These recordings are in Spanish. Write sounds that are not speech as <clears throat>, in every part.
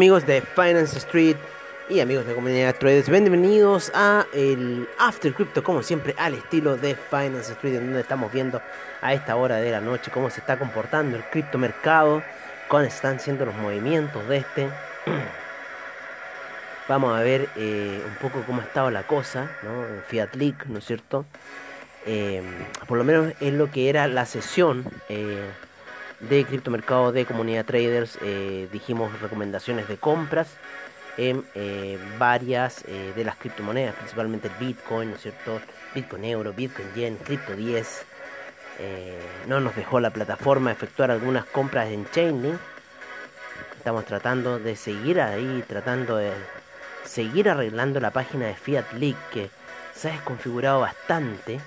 Amigos de Finance Street y amigos de comunidad traders, bienvenidos a el After Crypto, como siempre, al estilo de Finance Street, en donde estamos viendo a esta hora de la noche cómo se está comportando el criptomercado, cuáles están siendo los movimientos de este. <clears throat> Vamos a ver eh, un poco cómo ha estado la cosa, ¿no? Fiat League, ¿no es cierto? Eh, por lo menos es lo que era la sesión. Eh, de criptomercado de comunidad traders eh, dijimos recomendaciones de compras en eh, varias eh, de las criptomonedas, principalmente el Bitcoin, ¿no es cierto? Bitcoin Euro, Bitcoin Yen, Crypto 10. no nos dejó la plataforma efectuar algunas compras en Chainlink. Estamos tratando de seguir ahí, tratando de seguir arreglando la página de Fiat League que se ha desconfigurado bastante.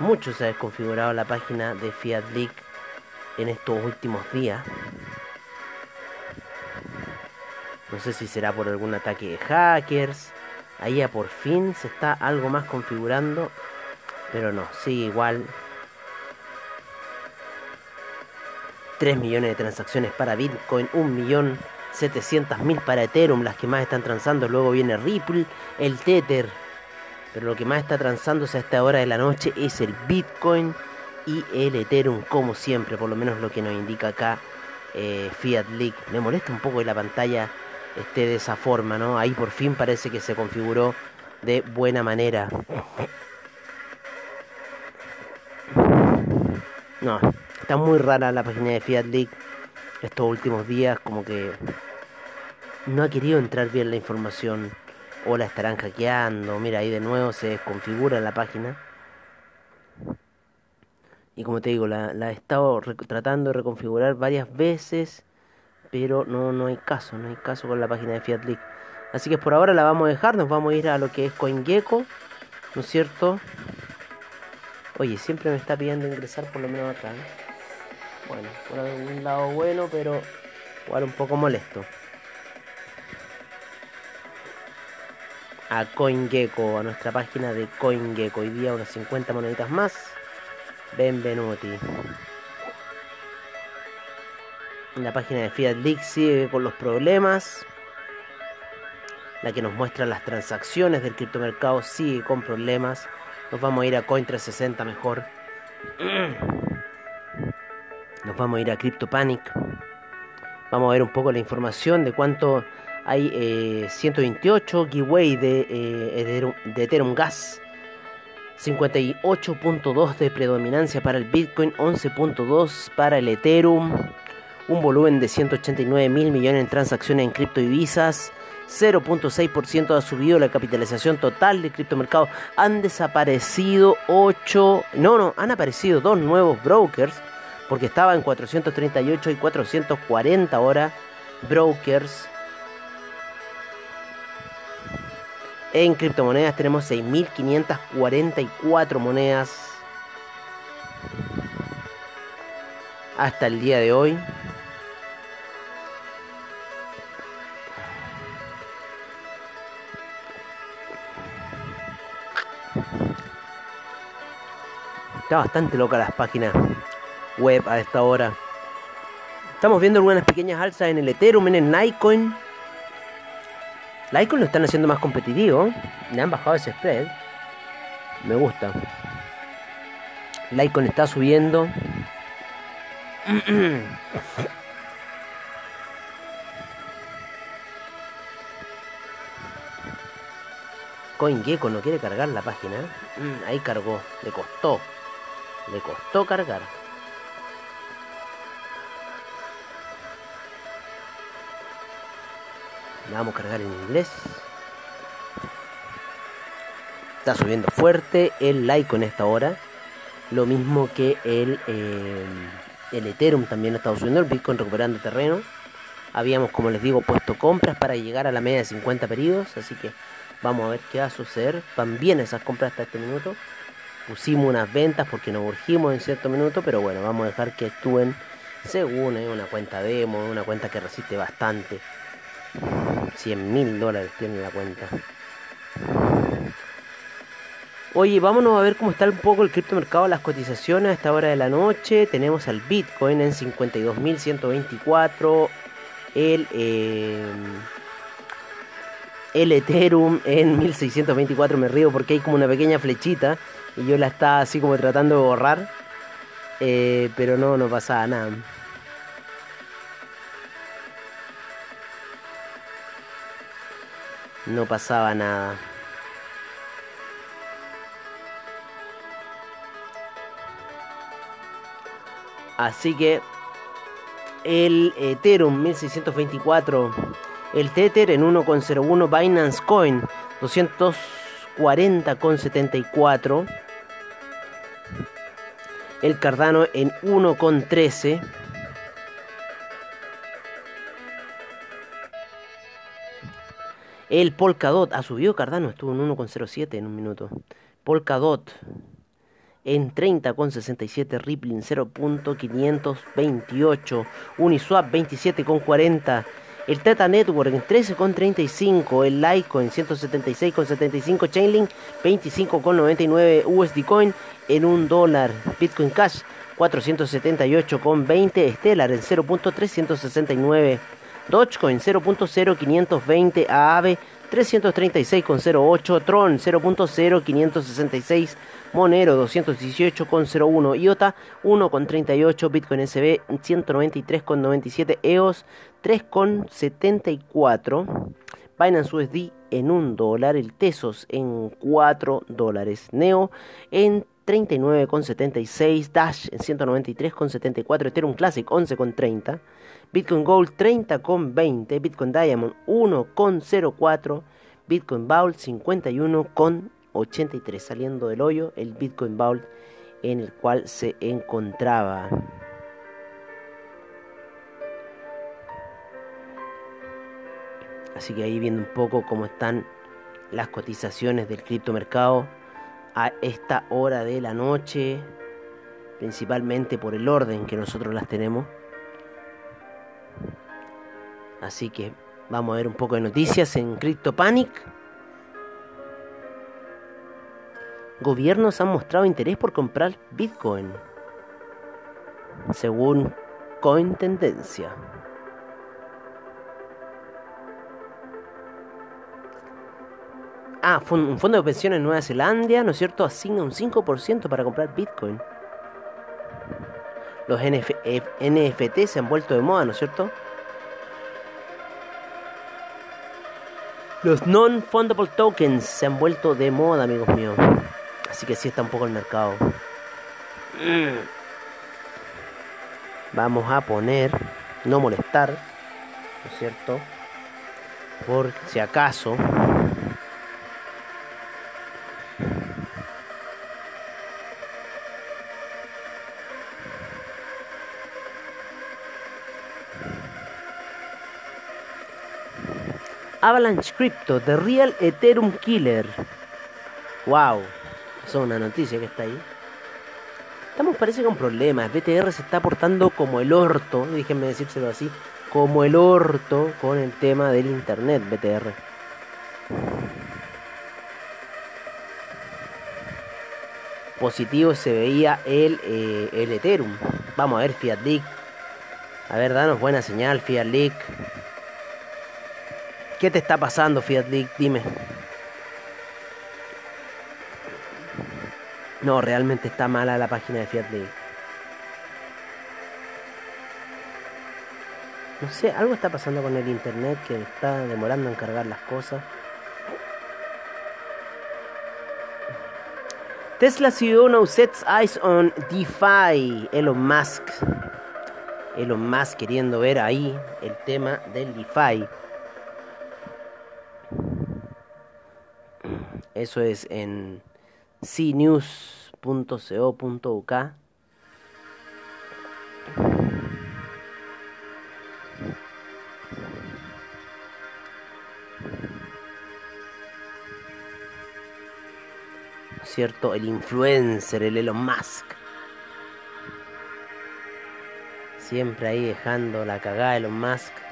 Mucho se ha desconfigurado la página de Fiat League en estos últimos días. No sé si será por algún ataque de hackers. Ahí ya por fin se está algo más configurando. Pero no, sigue igual. 3 millones de transacciones para Bitcoin, 1.700.000 para Ethereum, las que más están transando. Luego viene Ripple, el Tether, pero lo que más está transándose a esta hora de la noche es el Bitcoin y el Ethereum, como siempre, por lo menos lo que nos indica acá eh, Fiat League. Me molesta un poco que la pantalla esté de esa forma, ¿no? Ahí por fin parece que se configuró de buena manera. No, está muy rara la página de Fiat League estos últimos días, como que no ha querido entrar bien la información o la estarán hackeando. Mira, ahí de nuevo se desconfigura la página. Y como te digo, la, he estado tratando de reconfigurar varias veces, pero no, no hay caso, no hay caso con la página de Fiat League. Así que por ahora la vamos a dejar, nos vamos a ir a lo que es CoinGecko, ¿no es cierto? Oye, siempre me está pidiendo ingresar por lo menos acá. Bueno, por un lado bueno, pero igual un poco molesto. A CoinGecko, a nuestra página de CoinGecko. Hoy día unas 50 moneditas más. Benvenuti. La página de Fiat sigue con los problemas. La que nos muestra las transacciones del criptomercado sigue con problemas. Nos vamos a ir a Coin360 mejor. Nos vamos a ir a CryptoPanic. Vamos a ver un poco la información de cuánto hay eh, 128 giveaway de, eh, de Ethereum Gas. 58.2 de predominancia para el Bitcoin, 11.2 para el Ethereum, un volumen de 189 mil millones en transacciones en criptodivisas, 0.6% ha subido la capitalización total del criptomercado, han desaparecido 8, no, no, han aparecido dos nuevos brokers, porque estaba en 438 y 440 ahora brokers En criptomonedas tenemos 6.544 monedas hasta el día de hoy. Está bastante loca las páginas web a esta hora. Estamos viendo algunas pequeñas alzas en el Ethereum, en el Nikecoin. Icon lo están haciendo más competitivo. Le han bajado ese spread. Me gusta. Icon está subiendo. <clears throat> CoinGecko no quiere cargar la página. Mm, ahí cargó. Le costó. Le costó cargar. Vamos a cargar en inglés. Está subiendo fuerte el en esta hora. Lo mismo que el, eh, el Ethereum también ha estado subiendo. El Bitcoin recuperando terreno. Habíamos, como les digo, puesto compras para llegar a la media de 50 periodos. Así que vamos a ver qué va a suceder. Van bien esas compras hasta este minuto. Pusimos unas ventas porque nos urgimos en cierto minuto. Pero bueno, vamos a dejar que actúen según eh, una cuenta demo, una cuenta que resiste bastante. 100 mil dólares tiene la cuenta. Oye, vámonos a ver cómo está un poco el criptomercado, las cotizaciones a esta hora de la noche. Tenemos al Bitcoin en 52.124, el, eh, el Ethereum en 1624. Me río porque hay como una pequeña flechita y yo la estaba así como tratando de borrar, eh, pero no, no pasaba nada. No pasaba nada. Así que el Ethereum 1624, el Tether en 1,01, Binance Coin 240,74, el Cardano en 1,13. El Polkadot ha subido Cardano, estuvo en 1,07 en un minuto. Polkadot en 30,67, Rippling 0.528, Uniswap 27,40, el Teta Network en 13,35, el Litecoin 176,75, Chainlink 25,99, USD Coin en 1 dólar, Bitcoin Cash 478,20, Stellar en 0.369, Dogecoin 0.0520, Aave 336,08, Tron 0.0566, Monero 218,01, IOTA 1,38, Bitcoin SB 193,97, EOS 3,74, Binance USD en 1 dólar, el Tesos en 4 dólares, Neo en 39,76, Dash en 193,74, Ethereum Classic 11,30, Bitcoin Gold 30,20, Bitcoin Diamond 1,04, Bitcoin Vault 51,83, saliendo del hoyo el Bitcoin Vault en el cual se encontraba. Así que ahí viendo un poco cómo están las cotizaciones del criptomercado a esta hora de la noche, principalmente por el orden que nosotros las tenemos. Así que vamos a ver un poco de noticias en CryptoPanic. Gobiernos han mostrado interés por comprar Bitcoin, según Coin Tendencia. Ah, un fondo de pensiones en Nueva Zelanda, ¿no es cierto?, asigna un 5% para comprar Bitcoin. Los NFT se han vuelto de moda, ¿no es cierto? Los non-fundable tokens se han vuelto de moda, amigos míos. Así que sí está un poco el mercado. Vamos a poner no molestar, ¿no es cierto? Por si acaso. Avalanche Crypto, The Real Ethereum Killer. Wow, eso es una noticia que está ahí. Estamos parece con problemas. BTR se está portando como el orto, déjenme decírselo así, como el orto con el tema del internet, BTR. Positivo se veía el, eh, el Ethereum. Vamos a ver, Fiat Leak. A ver, danos buena señal, Fiat Leak. ¿Qué te está pasando, Fiat League? Dime. No, realmente está mala la página de Fiat League. No sé, algo está pasando con el internet que está demorando en cargar las cosas. Tesla CEO now sets eyes on DeFi. Elon Musk. Elon Musk queriendo ver ahí el tema del DeFi. Eso es en cnews.co.uk. ¿Cierto? El influencer, el Elon Musk. Siempre ahí dejando la cagada Elon Musk.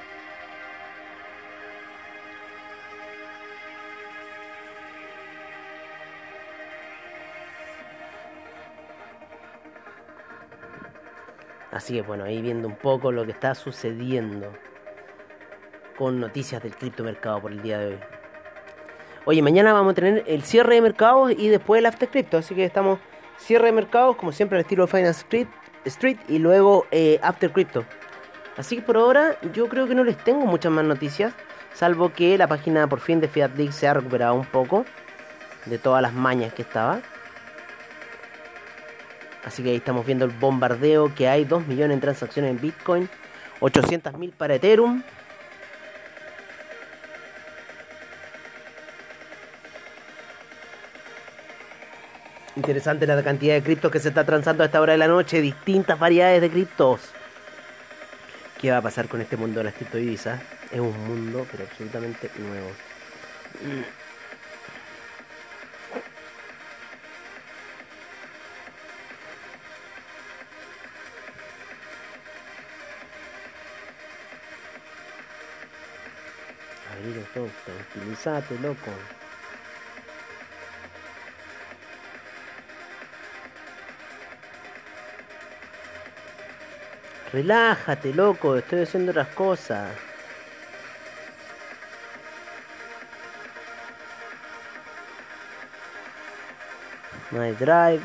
Así que bueno, ahí viendo un poco lo que está sucediendo con noticias del criptomercado por el día de hoy. Oye, mañana vamos a tener el cierre de mercados y después el after crypto, así que estamos cierre de mercados como siempre al estilo Finance Street y luego eh, after crypto. Así que por ahora yo creo que no les tengo muchas más noticias, salvo que la página por fin de Fiat League se ha recuperado un poco de todas las mañas que estaba. Así que ahí estamos viendo el bombardeo que hay, 2 millones en transacciones en Bitcoin, 800.000 para Ethereum. Interesante la cantidad de criptos que se está transando a esta hora de la noche, distintas variedades de criptos. ¿Qué va a pasar con este mundo de las criptodivisas? Es un mundo, pero absolutamente nuevo. Todo, tranquilízate, loco. Relájate, loco, estoy haciendo otras cosas. My drive.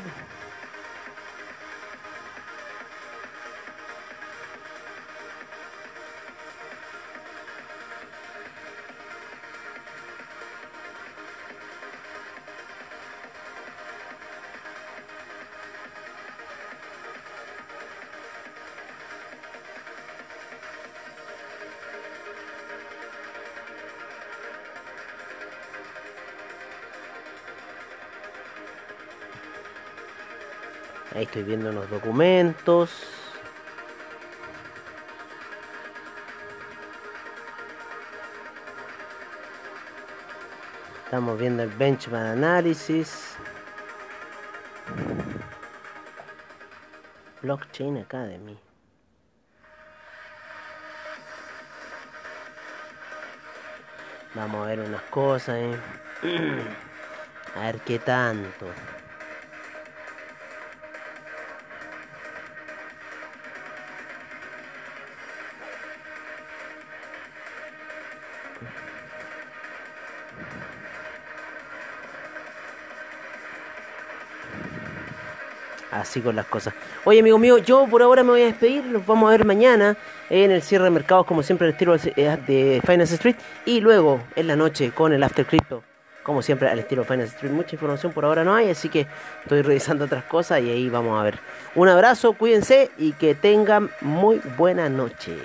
Ahí estoy viendo los documentos. Estamos viendo el benchmark análisis. Blockchain Academy. Vamos a ver unas cosas. ¿eh? <clears throat> A ver qué tanto. Así con las cosas. Oye, amigo mío, yo por ahora me voy a despedir. Los vamos a ver mañana en el cierre de mercados, como siempre, el estilo de Finance Street. Y luego en la noche con el After Crypto, como siempre, al estilo Finance Street. Mucha información por ahora no hay, así que estoy revisando otras cosas y ahí vamos a ver. Un abrazo, cuídense y que tengan muy buena noche.